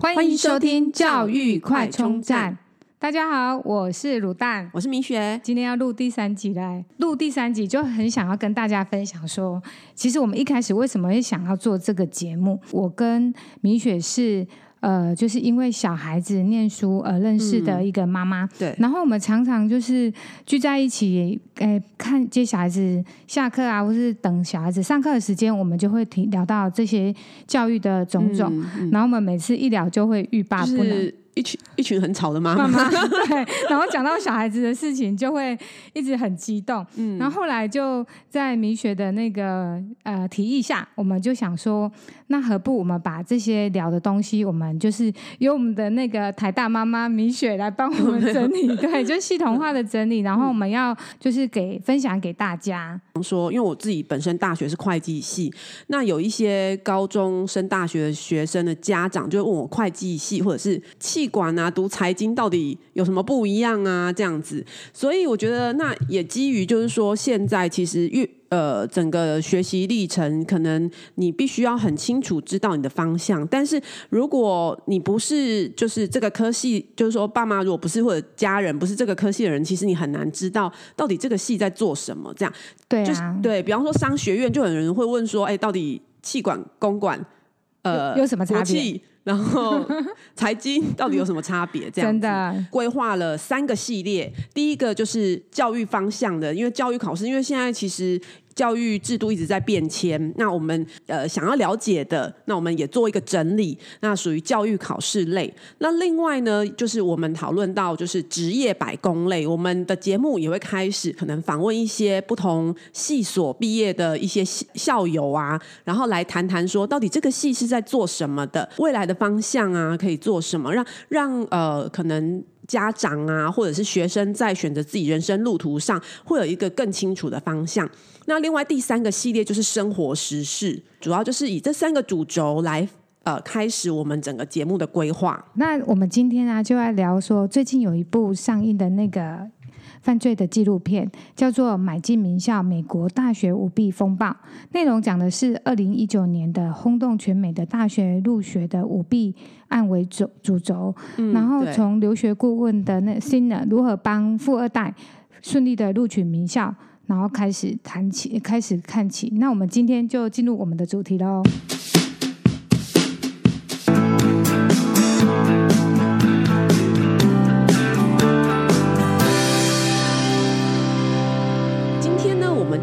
欢迎收听教育快充站。大家好，我是卤蛋，我是明雪。今天要录第三集来录第三集，就很想要跟大家分享说，其实我们一开始为什么会想要做这个节目？我跟明雪是。呃，就是因为小孩子念书而认识的一个妈妈，嗯、对。然后我们常常就是聚在一起，诶，看接小孩子下课啊，或是等小孩子上课的时间，我们就会提聊到这些教育的种种。嗯嗯、然后我们每次一聊就会欲罢不能。就是一群一群很吵的妈妈，妈妈，对，然后讲到小孩子的事情，就会一直很激动。嗯，然后后来就在米雪的那个呃提议下，我们就想说，那何不我们把这些聊的东西，我们就是由我们的那个台大妈妈米雪来帮我们整理，对，就系统化的整理，然后我们要就是给分享给大家。说，因为我自己本身大学是会计系，那有一些高中升大学的学生的家长就会问我会计系或者是企管啊，读财经到底有什么不一样啊？这样子，所以我觉得那也基于就是说，现在其实越呃整个学习历程，可能你必须要很清楚知道你的方向。但是如果你不是就是这个科系，就是说爸妈如果不是或者家人不是这个科系的人，其实你很难知道到底这个系在做什么。这样对、啊，就是对比方说商学院，就有人会问说，哎，到底气管、公管，呃，有，有什么差别？然后 财经到底有什么差别？这样子真的规划了三个系列，第一个就是教育方向的，因为教育考试，因为现在其实。教育制度一直在变迁，那我们呃想要了解的，那我们也做一个整理，那属于教育考试类。那另外呢，就是我们讨论到就是职业百工类，我们的节目也会开始可能访问一些不同系所毕业的一些校友啊，然后来谈谈说到底这个系是在做什么的，未来的方向啊可以做什么，让让呃可能。家长啊，或者是学生在选择自己人生路途上，会有一个更清楚的方向。那另外第三个系列就是生活时事，主要就是以这三个主轴来呃开始我们整个节目的规划。那我们今天呢、就来聊说最近有一部上映的那个。犯罪的纪录片叫做《买进名校：美国大学舞弊风暴》，内容讲的是二零一九年的轰动全美的大学入学的舞弊案为主主轴，嗯、然后从留学顾问的那 Sinner 如何帮富二代顺利的录取名校，然后开始谈起，开始看起。那我们今天就进入我们的主题喽。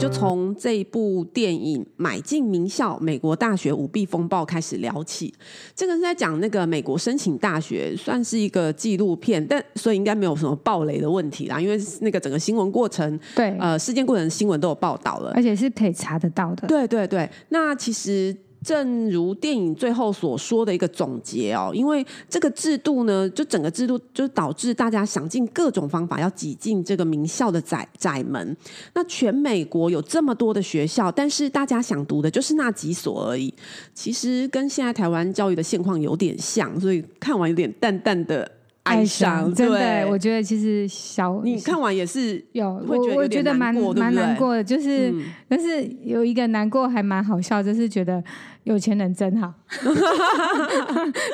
就从这一部电影《买进名校：美国大学舞弊风暴》开始聊起。这个是在讲那个美国申请大学，算是一个纪录片，但所以应该没有什么暴雷的问题啦，因为那个整个新闻过程，对，呃，事件过程新闻都有报道了，而且是可以查得到的。对对对，那其实。正如电影最后所说的一个总结哦，因为这个制度呢，就整个制度就导致大家想尽各种方法要挤进这个名校的窄窄门。那全美国有这么多的学校，但是大家想读的就是那几所而已。其实跟现在台湾教育的现况有点像，所以看完有点淡淡的哀伤。真的，我觉得其实小你看完也是有，我我觉得蛮蛮难过的，就是、嗯、但是有一个难过还蛮好笑，就是觉得。有钱人真好，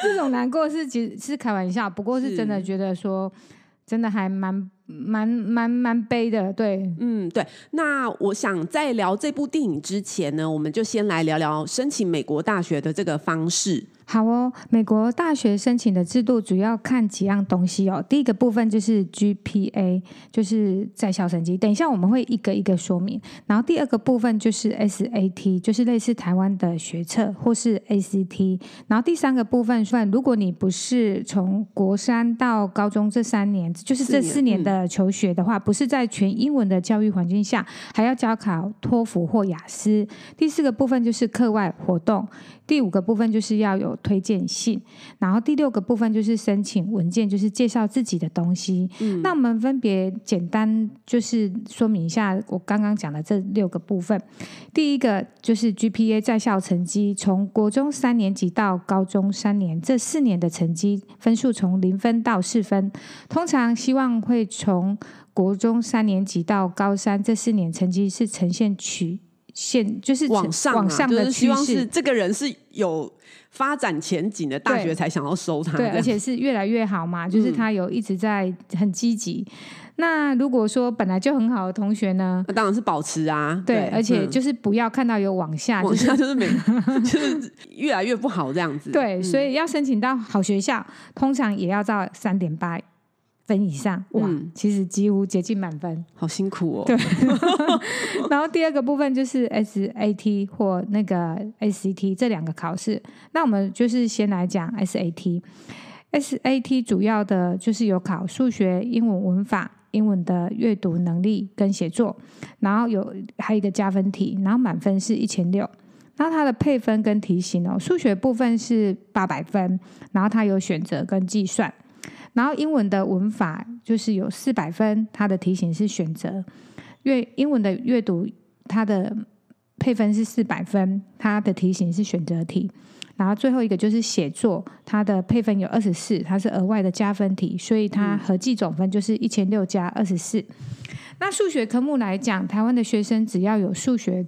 这种难过是其实是开玩笑，不过是真的觉得说，真的还蛮蛮蛮蛮悲的，对，嗯，对。那我想在聊这部电影之前呢，我们就先来聊聊申请美国大学的这个方式。好哦，美国大学申请的制度主要看几样东西哦。第一个部分就是 GPA，就是在校成绩。等一下我们会一个一个说明。然后第二个部分就是 SAT，就是类似台湾的学测或是 ACT。然后第三个部分算，如果你不是从国三到高中这三年，就是这四年的呃求学的话，不是在全英文的教育环境下，还要教考托福或雅思。第四个部分就是课外活动。第五个部分就是要有推荐信，然后第六个部分就是申请文件，就是介绍自己的东西。嗯，那我们分别简单就是说明一下我刚刚讲的这六个部分。第一个就是 GPA 在校成绩，从国中三年级到高中三年这四年的成绩分数从零分到四分，通常希望会从国中三年级到高三这四年成绩是呈现曲现就是往上、啊、往上的趋势，希望是这个人是有发展前景的大学才想要收他，对，而且是越来越好嘛，就是他有一直在很积极。嗯、那如果说本来就很好的同学呢，那当然是保持啊，对，对而且就是不要看到有往下，就是、往下就是每，就是越来越不好这样子。对，所以要申请到好学校，通常也要到三点八。分以上哇，嗯、其实几乎接近满分，好辛苦哦。对，然后第二个部分就是 SAT 或那个 ACT 这两个考试。那我们就是先来讲 SAT。SAT 主要的就是有考数学、英文文法、英文的阅读能力跟写作，然后有还有一个加分题，然后满分是一千六。然后它的配分跟题型哦，数学部分是八百分，然后它有选择跟计算。然后英文的文法就是有四百分，它的题型是选择；阅英文的阅读，它的配分是四百分，它的题型是选择题。然后最后一个就是写作，它的配分有二十四，它是额外的加分题，所以它合计总分就是一千六加二十四。那数学科目来讲，台湾的学生只要有数学。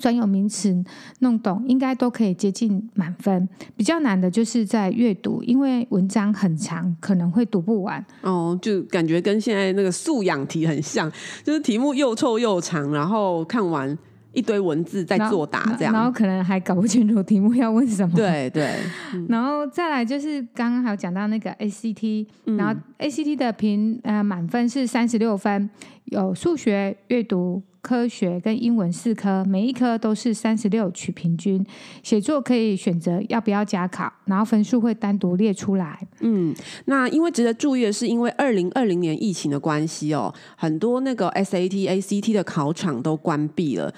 专有名词弄懂，应该都可以接近满分。比较难的就是在阅读，因为文章很长，可能会读不完。哦，就感觉跟现在那个素养题很像，就是题目又臭又长，然后看完一堆文字在作答这样，然后可能还搞不清楚题目要问什么。对对，嗯、然后再来就是刚刚还有讲到那个 ACT，然后 ACT 的评呃满分是三十六分，有数学、阅读。科学跟英文四科，每一科都是三十六取平均。写作可以选择要不要加考，然后分数会单独列出来。嗯，那因为值得注意的是，因为二零二零年疫情的关系哦，很多那个 SAT、ACT 的考场都关闭了。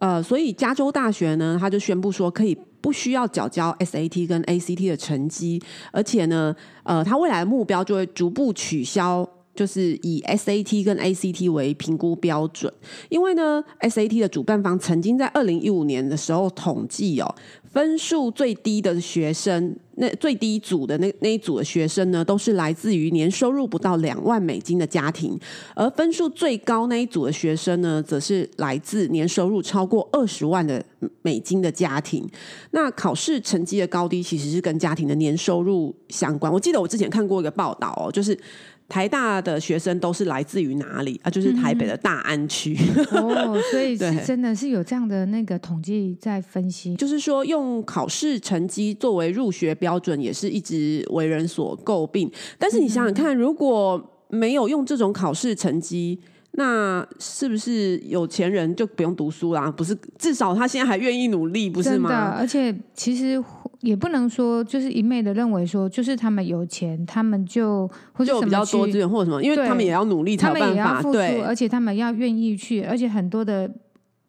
呃，所以加州大学呢，他就宣布说，可以不需要缴交 SAT 跟 ACT 的成绩，而且呢，呃，他未来的目标就会逐步取消。就是以 SAT 跟 ACT 为评估标准，因为呢，SAT 的主办方曾经在二零一五年的时候统计哦，分数最低的学生，那最低组的那那一组的学生呢，都是来自于年收入不到两万美金的家庭，而分数最高那一组的学生呢，则是来自年收入超过二十万的美金的家庭。那考试成绩的高低其实是跟家庭的年收入相关。我记得我之前看过一个报道哦，就是。台大的学生都是来自于哪里啊？就是台北的大安区。哦，所以 是真的是有这样的那个统计在分析。就是说，用考试成绩作为入学标准，也是一直为人所诟病。但是你想想看，如果没有用这种考试成绩，那是不是有钱人就不用读书啦？不是，至少他现在还愿意努力，不是吗？而且其实。也不能说就是一昧的认为说，就是他们有钱，他们就或者就比较多资源或者什么，因为他们也要努力他们也要付出，对，而且他们要愿意去，而且很多的，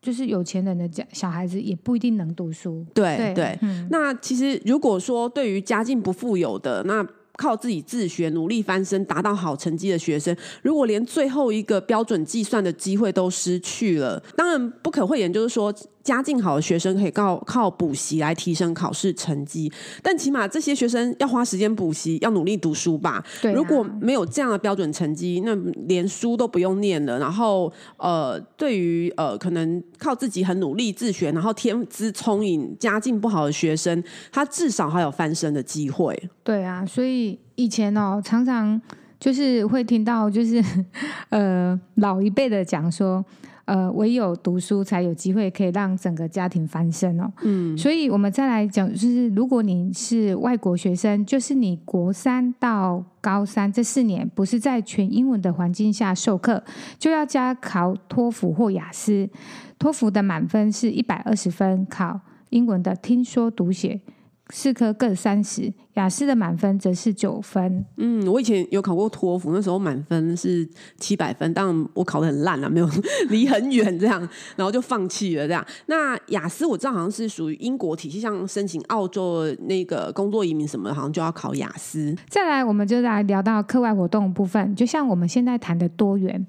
就是有钱人的家小孩子也不一定能读书，对对。对嗯、那其实如果说对于家境不富有的，那靠自己自学努力翻身达到好成绩的学生，如果连最后一个标准计算的机会都失去了，当然不可讳言，就是说。家境好的学生可以靠靠补习来提升考试成绩，但起码这些学生要花时间补习，要努力读书吧。对。如果没有这样的标准成绩，那连书都不用念了。然后，呃，对于呃可能靠自己很努力自学，然后天资聪颖、家境不好的学生，他至少还有翻身的机会。对啊，所以以前哦，常常就是会听到，就是 呃老一辈的讲说。呃，唯有读书才有机会可以让整个家庭翻身哦。嗯，所以我们再来讲，就是如果你是外国学生，就是你国三到高三这四年不是在全英文的环境下授课，就要加考托福或雅思。托福的满分是一百二十分，考英文的听说读写。四科各三十，雅思的满分则是九分。嗯，我以前有考过托福，那时候满分是七百分，但我考的很烂啊，没有 离很远这样，然后就放弃了这样。那雅思我知道好像是属于英国体系，像申请澳洲那个工作移民什么的，好像就要考雅思。再来，我们就来聊到课外活动部分，就像我们现在谈的多元。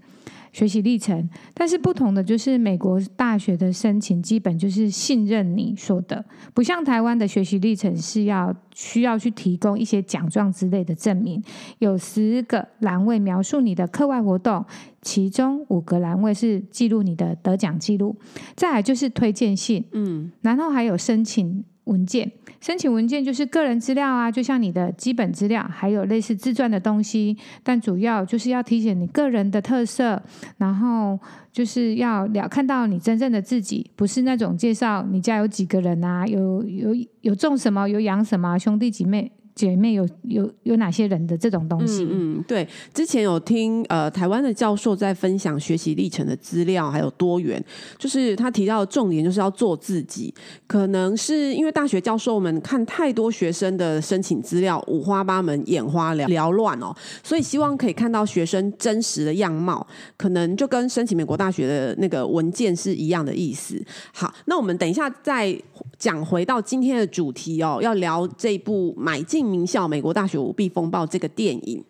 学习历程，但是不同的就是美国大学的申请基本就是信任你说的，不像台湾的学习历程是要需要去提供一些奖状之类的证明，有十个栏位描述你的课外活动，其中五个栏位是记录你的得奖记录，再来就是推荐信，嗯，然后还有申请。文件申请文件就是个人资料啊，就像你的基本资料，还有类似自传的东西，但主要就是要体现你个人的特色，然后就是要了看到你真正的自己，不是那种介绍你家有几个人啊，有有有种什么，有养什么兄弟姐妹。姐妹有有有哪些人的这种东西？嗯，对，之前有听呃台湾的教授在分享学习历程的资料，还有多元，就是他提到的重点就是要做自己。可能是因为大学教授们看太多学生的申请资料五花八门、眼花缭缭乱哦，所以希望可以看到学生真实的样貌，可能就跟申请美国大学的那个文件是一样的意思。好，那我们等一下再讲回到今天的主题哦，要聊这部《买进名校：美国大学舞弊风暴》这个电影。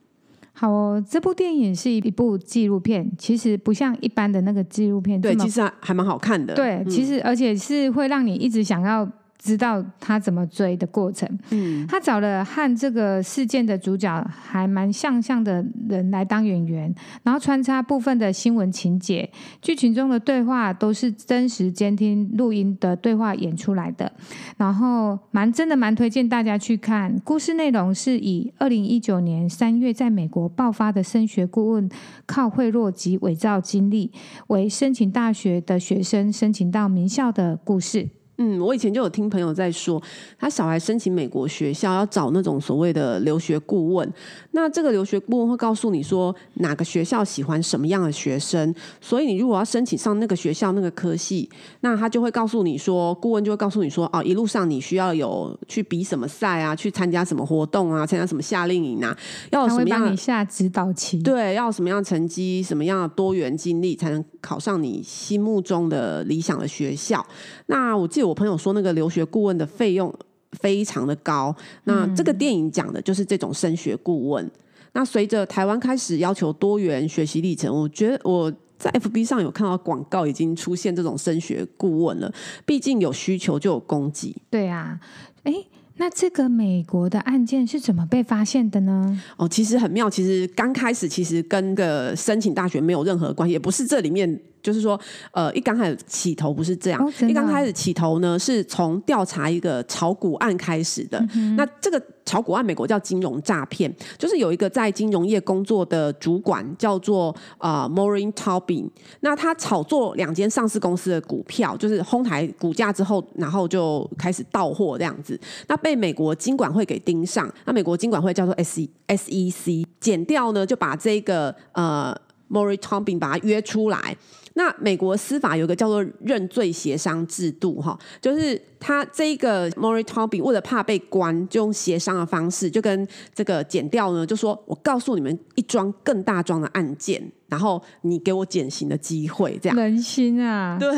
好哦，这部电影是一部纪录片，其实不像一般的那个纪录片，对，其实还还蛮好看的。对，其实而且是会让你一直想要。知道他怎么追的过程，嗯，他找了和这个事件的主角还蛮相像的人来当演员，然后穿插部分的新闻情节，剧情中的对话都是真实监听录音的对话演出来的，然后蛮真的蛮推荐大家去看。故事内容是以二零一九年三月在美国爆发的升学顾问靠贿赂及伪造经历，为申请大学的学生申请到名校的故事。嗯，我以前就有听朋友在说，他小孩申请美国学校要找那种所谓的留学顾问。那这个留学顾问会告诉你说，哪个学校喜欢什么样的学生，所以你如果要申请上那个学校那个科系，那他就会告诉你说，顾问就会告诉你说，哦，一路上你需要有去比什么赛啊，去参加什么活动啊，参加什么夏令营啊，要有什么样的你下指导棋，对，要什么样的成绩，什么样的多元经历，才能考上你心目中的理想的学校。那我记得我朋友说，那个留学顾问的费用非常的高。那这个电影讲的就是这种升学顾问。那随着台湾开始要求多元学习历程，我觉得我在 FB 上有看到广告，已经出现这种升学顾问了。毕竟有需求就有供给。对啊，哎。那这个美国的案件是怎么被发现的呢？哦，其实很妙。其实刚开始其实跟个申请大学没有任何关系，也不是这里面。就是说，呃，一刚开始起头不是这样，一刚开始起头呢，是从调查一个炒股案开始的。嗯、那这个炒股案，美国叫金融诈骗，就是有一个在金融业工作的主管叫做啊、呃、Maureen Taubin，那他炒作两间上市公司的股票，就是哄抬股价之后，然后就开始倒货这样子，那被美国金管会给盯上，那美国金管会叫做 S E S E C，减掉呢就把这个呃 Maureen Taubin 把他约出来。那美国司法有一个叫做认罪协商制度，哈，就是他这个 Maureen Taubin 为了怕被关，就用协商的方式，就跟这个减掉呢，就说我告诉你们一桩更大桩的案件，然后你给我减刑的机会，这样人心啊，对，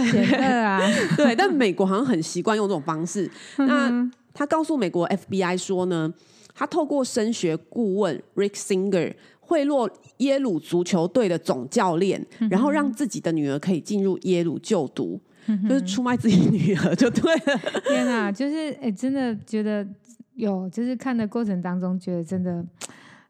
啊，对，但美国好像很习惯用这种方式。那他告诉美国 FBI 说呢，他透过升学顾问 Rick Singer。贿赂耶鲁足球队的总教练，然后让自己的女儿可以进入耶鲁就读，就是出卖自己女儿就对了。天啊，就是哎，真的觉得有，就是看的过程当中觉得真的。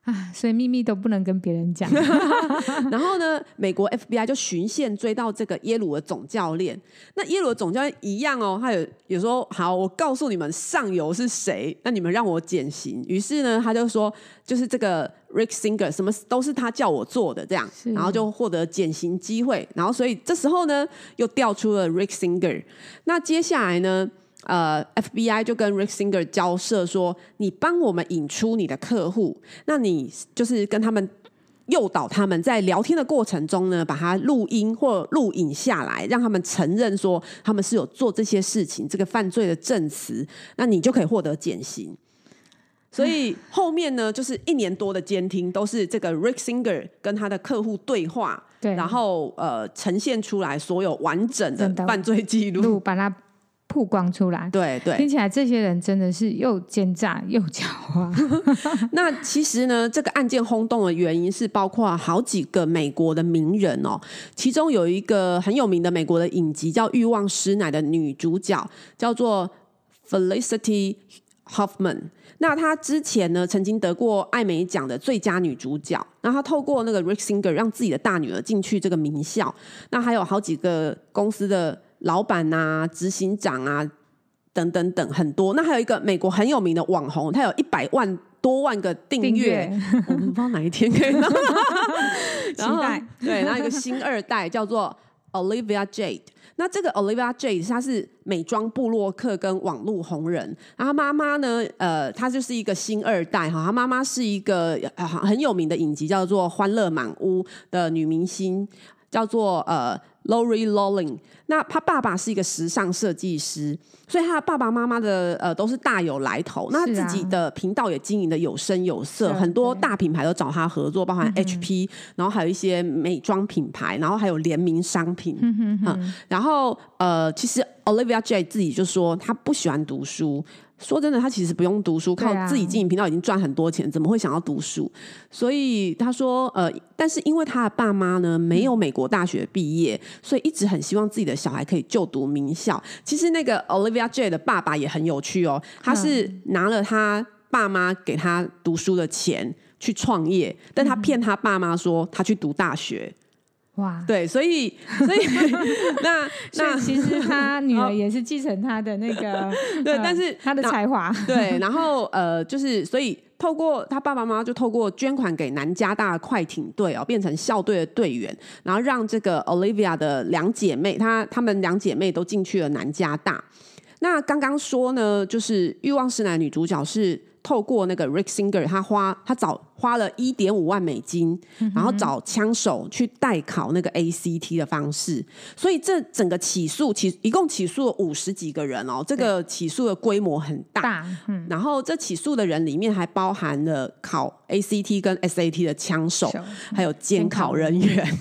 啊，所以秘密都不能跟别人讲。然后呢，美国 FBI 就循线追到这个耶鲁的总教练。那耶鲁的总教练一样哦，他有有说好，我告诉你们上游是谁，那你们让我减刑。于是呢，他就说，就是这个 Rick Singer，什么都是他叫我做的，这样，然后就获得减刑机会。然后所以这时候呢，又调出了 Rick Singer。那接下来呢？呃，FBI 就跟 Rick Singer 交涉说：“你帮我们引出你的客户，那你就是跟他们诱导他们在聊天的过程中呢，把它录音或录影下来，让他们承认说他们是有做这些事情，这个犯罪的证词，那你就可以获得减刑。所以后面呢，就是一年多的监听都是这个 Rick Singer 跟他的客户对话，对，然后呃呈现出来所有完整的犯罪记录，把它。”曝光出来。对对，听起来这些人真的是又奸诈又狡猾。那其实呢，这个案件轰动的原因是包括好几个美国的名人哦，其中有一个很有名的美国的影集叫《欲望师奶》的女主角叫做 Felicity Huffman。那她之前呢，曾经得过艾美奖的最佳女主角。那她透过那个 Rick Singer 让自己的大女儿进去这个名校。那还有好几个公司的老板啊、执行长啊等等等很多。那还有一个美国很有名的网红，他有一百万多万个订阅，我们不知道哪一天可以。然后期待对，然后一个新二代叫做 Olivia Jade。那这个 Olivia Jade 她是美妆部落客跟网络红人，然后妈妈呢，呃，她就是一个新二代哈，她妈妈是一个很有名的影集叫做《欢乐满屋》的女明星，叫做呃。Lori Loughlin，那他爸爸是一个时尚设计师，所以他的爸爸妈妈的呃都是大有来头。那自己的频道也经营的有声有色，很多大品牌都找他合作，包含 HP，然后还有一些美妆品牌，然后还有联名商品。嗯嗯，然后呃，其实 Olivia Jade 自己就说他不喜欢读书。说真的，他其实不用读书，靠自己经营频道已经赚很多钱，怎么会想要读书？所以他说，呃，但是因为他的爸妈呢没有美国大学毕业，所以一直很希望自己的小孩可以就读名校。其实那个 Olivia Jade 的爸爸也很有趣哦，他是拿了他爸妈给他读书的钱去创业，但他骗他爸妈说他去读大学。哇，对，所以所以 那那其实他 女儿也是继承他的那个对，但是他的才华对，然后呃，就是所以透过他爸爸妈妈就透过捐款给南加大快艇队哦，变成校队的队员，然后让这个 Olivia 的两姐妹，她她们两姐妹都进去了南加大。那刚刚说呢，就是欲望师奶女主角是。透过那个 Rick Singer，他花他找花了一点五万美金，然后找枪手去代考那个 ACT 的方式，所以这整个起诉起一共起诉了五十几个人哦，这个起诉的规模很大。大嗯、然后这起诉的人里面还包含了考 ACT 跟 SAT 的枪手，手还有监考人员。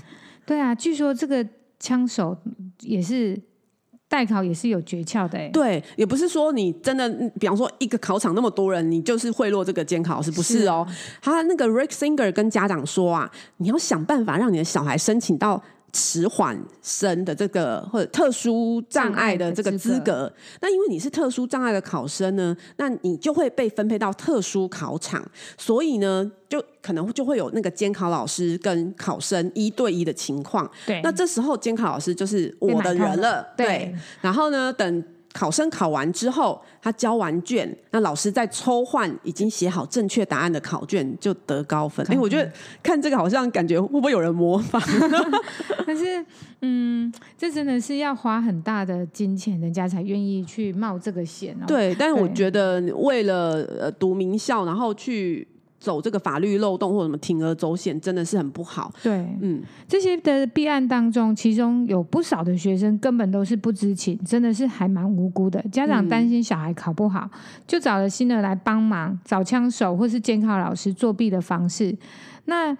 对啊，据说这个枪手也是。代考也是有诀窍的，哎，对，也不是说你真的，比方说一个考场那么多人，你就是贿赂这个监考老师，不是哦。是他那个 Rick Singer 跟家长说啊，你要想办法让你的小孩申请到。迟缓生的这个或者特殊障碍的这个资格，那因为你是特殊障碍的考生呢，那你就会被分配到特殊考场，所以呢，就可能就会有那个监考老师跟考生一对一的情况。对，那这时候监考老师就是我的人了。对，对，然后呢，等。考生考完之后，他交完卷，那老师再抽换已经写好正确答案的考卷，就得高分。哎，我觉得看这个好像感觉会不会有人模仿？但是，嗯，这真的是要花很大的金钱，人家才愿意去冒这个险哦。对，但是我觉得为了呃读名校，然后去。走这个法律漏洞或者什么铤而走险，真的是很不好。对，嗯，这些的弊案当中，其中有不少的学生根本都是不知情，真的是还蛮无辜的。家长担心小孩考不好，嗯、就找了新的来帮忙，找枪手或是监考老师作弊的方式。那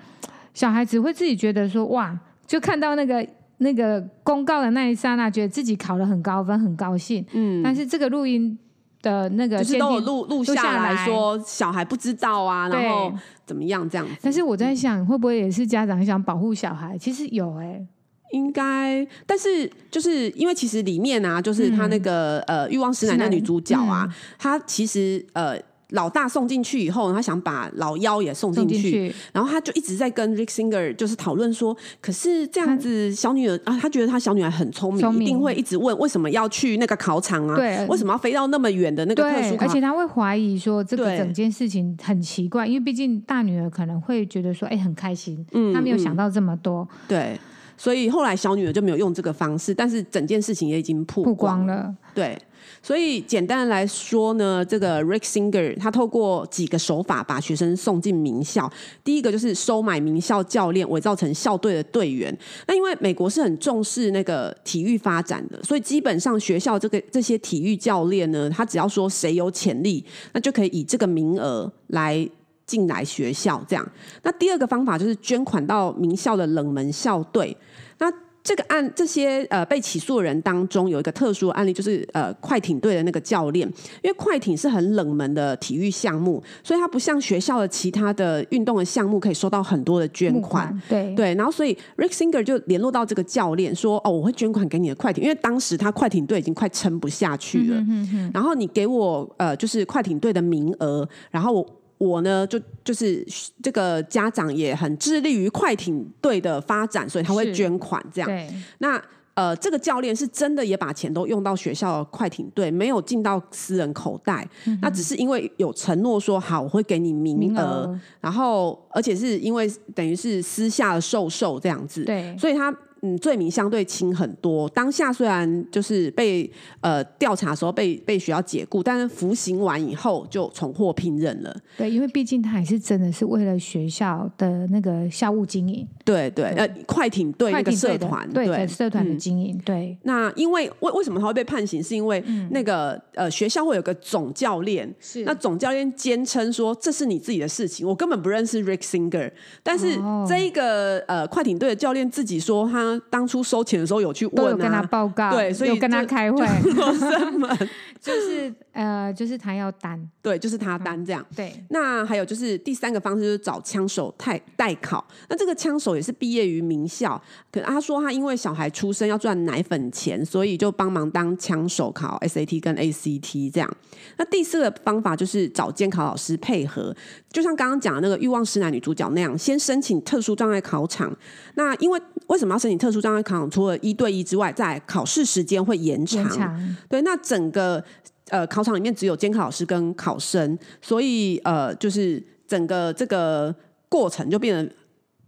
小孩只会自己觉得说，哇，就看到那个那个公告的那一刹那，觉得自己考了很高分，很高兴。嗯，但是这个录音。的那个就是都有录录下来说小孩不知道啊，然后怎么样这样子。但是我在想，会不会也是家长想保护小孩？其实有哎、欸，应该。但是就是因为其实里面啊，就是他那个、嗯、呃欲望师奶奶女主角啊，她、嗯、其实呃。老大送进去以后，他想把老幺也送进去，去。然后他就一直在跟 Rick Singer 就是讨论说，可是这样子小女儿啊，他觉得他小女儿很聪明，一定会一直问为什么要去那个考场啊？对，为什么要飞到那么远的那个特殊考？而且他会怀疑说这个整件事情很奇怪，因为毕竟大女儿可能会觉得说，哎，很开心，嗯，他没有想到这么多，对，所以后来小女儿就没有用这个方式，但是整件事情也已经曝光了，对。所以简单的来说呢，这个 Rick Singer 他透过几个手法把学生送进名校。第一个就是收买名校教练，伪造成校队的队员。那因为美国是很重视那个体育发展的，所以基本上学校这个这些体育教练呢，他只要说谁有潜力，那就可以以这个名额来进来学校。这样。那第二个方法就是捐款到名校的冷门校队。那这个案这些呃被起诉的人当中有一个特殊的案例，就是呃快艇队的那个教练，因为快艇是很冷门的体育项目，所以它不像学校的其他的运动的项目可以收到很多的捐款，款对对，然后所以 Rick Singer 就联络到这个教练说，哦，我会捐款给你的快艇，因为当时他快艇队已经快撑不下去了，嗯哼哼，然后你给我呃就是快艇队的名额，然后我。我呢，就就是这个家长也很致力于快艇队的发展，所以他会捐款这样。对，那呃，这个教练是真的也把钱都用到学校的快艇队，没有进到私人口袋。嗯、那只是因为有承诺说好，我会给你名额，名额，然后而且是因为等于是私下的授受这样子。对，所以他。嗯，罪名相对轻很多。当下虽然就是被呃调查的时候被被学校解雇，但是服刑完以后就重获聘任了。对，因为毕竟他还是真的是为了学校的那个校务经营。对对，呃，快艇队那个社团，对，对社团的经营。嗯、对，那因为为为什么他会被判刑？是因为那个、嗯、呃学校会有个总教练，是那总教练坚称说，这是你自己的事情，我根本不认识 Rick Singer。但是这一个、哦、呃快艇队的教练自己说他。当初收钱的时候有去问、啊，有跟他报告，对，所以有跟他开会，就，就是呃，就是他要担，对，就是他担这样。对，那还有就是第三个方式就是找枪手代代考。那这个枪手也是毕业于名校，可他说他因为小孩出生要赚奶粉钱，所以就帮忙当枪手考 SAT 跟 ACT 这样。那第四个方法就是找监考老师配合，就像刚刚讲的那个欲望师男女主角那样，先申请特殊障碍考场。那因为为什么要申请特殊障碍考场？除了一对一之外，在考试时间会延长。延长。对，那整个呃考场里面只有监考老师跟考生，所以呃就是整个这个过程就变得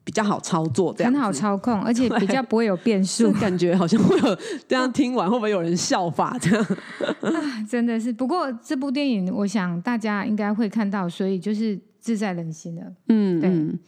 比较好操作，这样很好操控，而且比较不会有变数。感觉好像会有这样听完会不会有人效法这样？啊，真的是。不过这部电影，我想大家应该会看到，所以就是自在人心的。嗯，对。嗯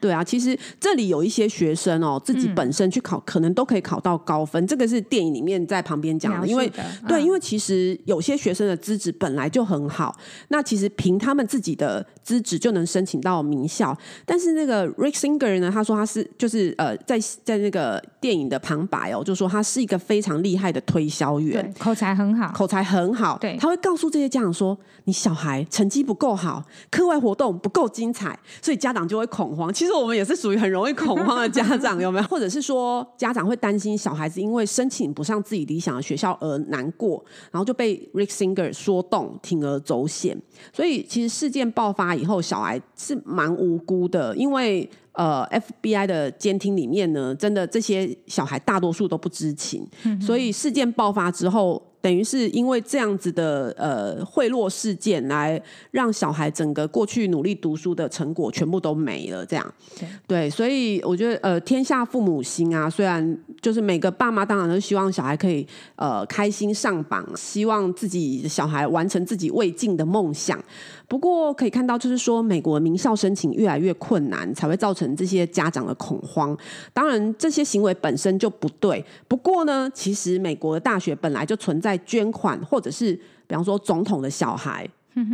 对啊，其实这里有一些学生哦，自己本身去考，嗯、可能都可以考到高分。这个是电影里面在旁边讲的，的因为、嗯、对，因为其实有些学生的资质本来就很好，那其实凭他们自己的资质就能申请到名校。但是那个 Rick Singer 呢，他说他是就是呃，在在那个电影的旁白哦，就说他是一个非常厉害的推销员，口才很好，口才很好。对，他会告诉这些家长说，你小孩成绩不够好，课外活动不够精彩，所以家长就会恐慌。其实。其实我们也是属于很容易恐慌的家长，有没有？或者是说，家长会担心小孩子因为申请不上自己理想的学校而难过，然后就被 Rick Singer 说动，铤而走险。所以，其实事件爆发以后，小孩是蛮无辜的，因为呃，FBI 的监听里面呢，真的这些小孩大多数都不知情，所以事件爆发之后。等于是因为这样子的呃贿赂事件，来让小孩整个过去努力读书的成果全部都没了，这样对，对，所以我觉得呃天下父母心啊，虽然就是每个爸妈当然都希望小孩可以呃开心上榜，希望自己小孩完成自己未尽的梦想。不过可以看到，就是说美国名校申请越来越困难，才会造成这些家长的恐慌。当然，这些行为本身就不对。不过呢，其实美国的大学本来就存在捐款，或者是比方说总统的小孩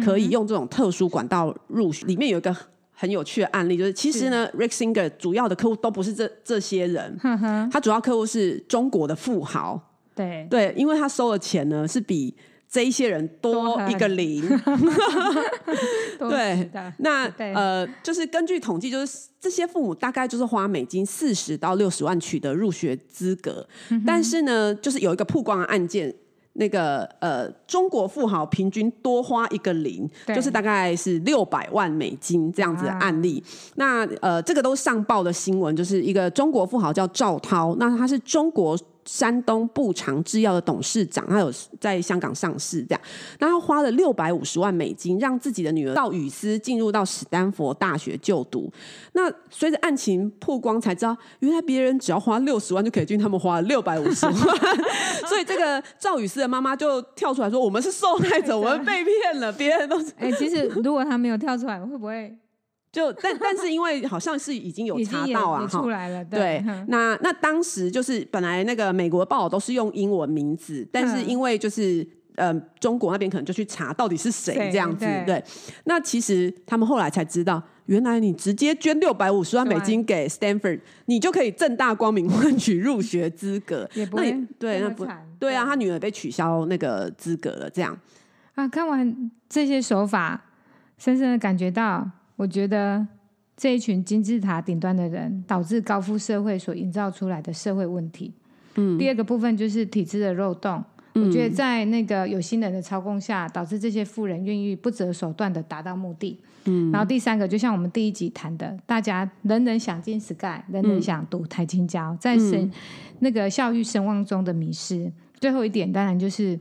可以用这种特殊管道入学。里面有一个很有趣的案例，就是其实呢，Rick Singer 主要的客户都不是这这些人，他主要客户是中国的富豪。对。对，因为他收的钱呢是比。这一些人多一个零，对，那呃，就是根据统计，就是这些父母大概就是花美金四十到六十万取得入学资格，嗯、但是呢，就是有一个曝光的案件，那个呃，中国富豪平均多花一个零，就是大概是六百万美金这样子的案例。啊、那呃，这个都上报的新闻，就是一个中国富豪叫赵涛，那他是中国。山东步长制药的董事长，他有在香港上市，这样，然后花了六百五十万美金，让自己的女儿赵雨思进入到史丹佛大学就读。那随着案情曝光，才知道原来别人只要花六十万就可以进，他们花了六百五十万，所以这个赵雨思的妈妈就跳出来说：“我们是受害者，我们被骗了，别人都是……哎、欸，其实如果他没有跳出来，会不会？”就但但是因为好像是已经有查到啊，出来了。对，对那那当时就是本来那个美国报道都是用英文名字，但是因为就是呃中国那边可能就去查到底是谁这样子。对，对，那其实他们后来才知道，原来你直接捐六百五十万美金给 Stanford，你就可以正大光明换取入学资格。也不会那对，那不对啊，他女儿被取消那个资格了，这样啊。看完这些手法，深深的感觉到，我觉得这一群金字塔顶端的人，导致高富社会所营造出来的社会问题。嗯，第二个部分就是体制的漏洞。我觉得在那个有心人的操控下，导致这些富人愿意不择手段的达到目的。嗯，然后第三个，就像我们第一集谈的，大家人人想进 Sky，人人想读台青交，在声那个教育声望中的迷失。最后一点，当然就是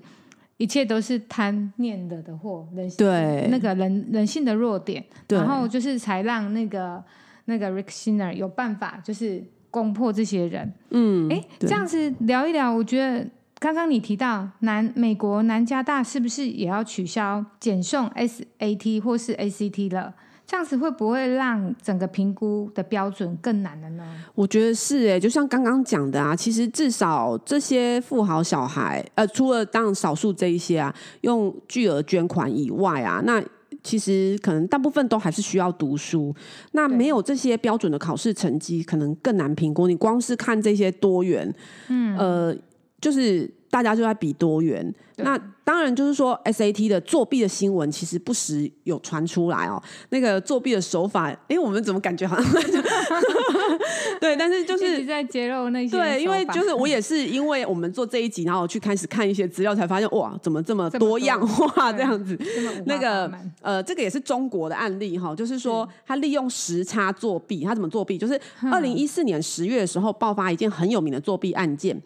一切都是贪念惹的祸，人性对那个人人性的弱点，然后就是才让那个那个 Rick Sinner 有办法，就是攻破这些人。嗯，哎，这样子聊一聊，我觉得。刚刚你提到南美国南加大是不是也要取消减送 SAT 或是 ACT 了？这样子会不会让整个评估的标准更难了呢？我觉得是哎，就像刚刚讲的啊，其实至少这些富豪小孩，呃，除了当然少数这一些啊，用巨额捐款以外啊，那其实可能大部分都还是需要读书。那没有这些标准的考试成绩，可能更难评估。你光是看这些多元，嗯，呃。就是大家就在比多元，那当然就是说 SAT 的作弊的新闻其实不时有传出来哦。那个作弊的手法，哎、欸，我们怎么感觉好像 对？但是就是在揭露那些对，因为就是我也是因为我们做这一集，然后去开始看一些资料，才发现哇，怎么这么多样化这样子？那个呃，这个也是中国的案例哈，就是说他利用时差作弊，他怎么作弊？就是二零一四年十月的时候爆发一件很有名的作弊案件。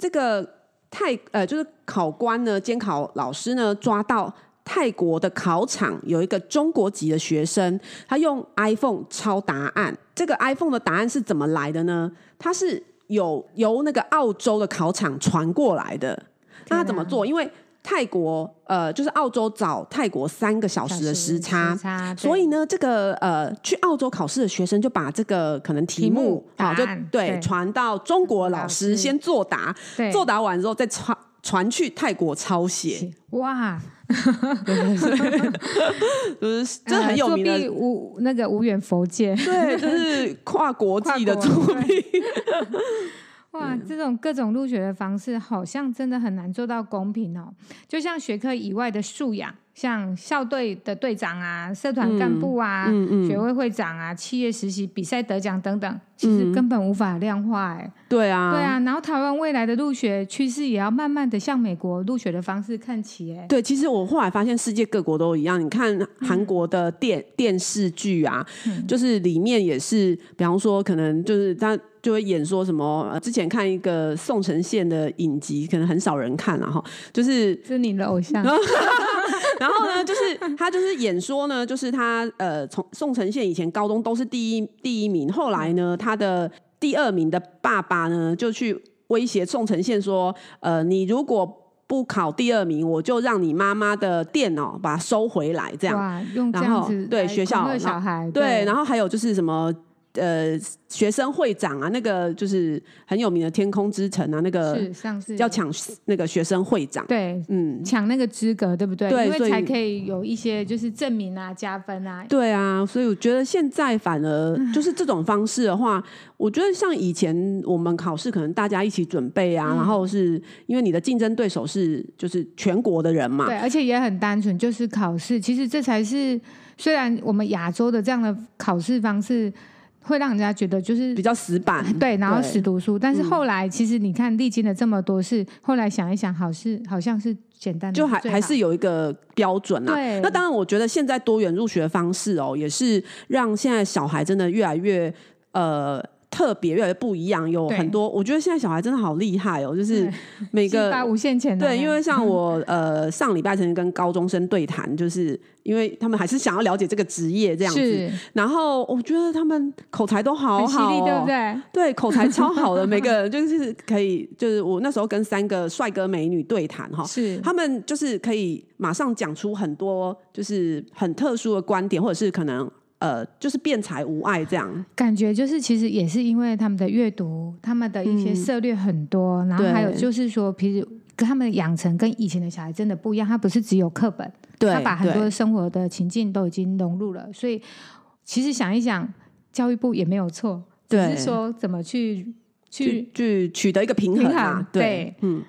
这个泰呃，就是考官呢，监考老师呢，抓到泰国的考场有一个中国籍的学生，他用 iPhone 抄答案。这个 iPhone 的答案是怎么来的呢？它是有由那个澳洲的考场传过来的。那他怎么做？因为泰国呃，就是澳洲早泰国三个小时的时差，时差，所以呢，这个呃，去澳洲考试的学生就把这个可能题目好就对传到中国老师先作答，作答完之后再传传去泰国抄写。哇，就是这很有名的、呃、无那个无远佛界，对，就是跨国际的作弊。哇，这种各种入学的方式，好像真的很难做到公平哦。就像学科以外的素养，像校队的队长啊、社团干部啊、嗯嗯嗯、学会会长啊、企业实习比赛得奖等等，其实根本无法量化哎。对啊，对啊。然后台湾未来的入学趋势，也要慢慢的向美国入学的方式看齐哎。对，其实我后来发现，世界各国都一样。你看韩国的电、嗯、电视剧啊，嗯、就是里面也是，比方说，可能就是他。就会演说什么？之前看一个宋承宪的影集，可能很少人看了哈。就是是你的偶像。然后呢，就是他就是演说呢，就是他呃，从宋承宪以前高中都是第一第一名，后来呢，他的第二名的爸爸呢，就去威胁宋承宪说：呃，你如果不考第二名，我就让你妈妈的电脑把它收回来。这样，哇，用这样子对学校小孩对，对，然后还有就是什么？呃，学生会长啊，那个就是很有名的天空之城啊，那个是要抢那个学生会长，对，嗯，抢那个资格，对不对？对，因为才可以有一些就是证明啊、加分啊。对啊，所以我觉得现在反而 就是这种方式的话，我觉得像以前我们考试可能大家一起准备啊，嗯、然后是因为你的竞争对手是就是全国的人嘛，对，而且也很单纯，就是考试。其实这才是虽然我们亚洲的这样的考试方式。会让人家觉得就是比较死板，对，然后死读书。但是后来，其实你看历经了这么多事，后来想一想，好是好像是简单的，就还还是有一个标准啊。对，那当然，我觉得现在多元入学方式哦，也是让现在小孩真的越来越呃。特别越来越不一样，有很多。我觉得现在小孩真的好厉害哦，就是每个 无限。对，因为像我呃上礼拜曾经跟高中生对谈，就是因为他们还是想要了解这个职业这样子。然后我觉得他们口才都好好哦，对不对？对，口才超好的，每个人就是可以，就是我那时候跟三个帅哥美女对谈哈，是他们就是可以马上讲出很多就是很特殊的观点，或者是可能。呃，就是辩才无碍这样，感觉就是其实也是因为他们的阅读，他们的一些涉猎很多，嗯、然后还有就是说，平时跟他们的养成跟以前的小孩真的不一样，他不是只有课本，对，他把很多生活的情境都已经融入了，所以其实想一想，教育部也没有错，只是说怎么去去去去取得一个平衡啊，衡对，对嗯，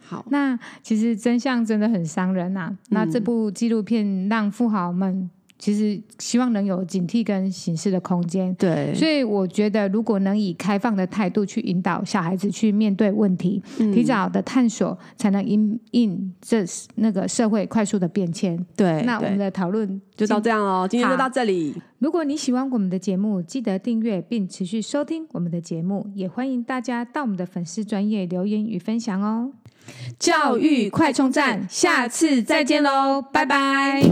好，那其实真相真的很伤人呐、啊。那这部纪录片让富豪们其实希望能有警惕跟行事的空间。对，所以我觉得，如果能以开放的态度去引导小孩子去面对问题，嗯提早的探索，才能因应这那个社会快速的变迁。对，那我们的讨论就到这样哦，今天就到这里。如果你喜欢我们的节目，记得订阅并持续收听我们的节目，也欢迎大家到我们的粉丝专业留言与分享哦。教育快充站，下次再见喽，拜拜。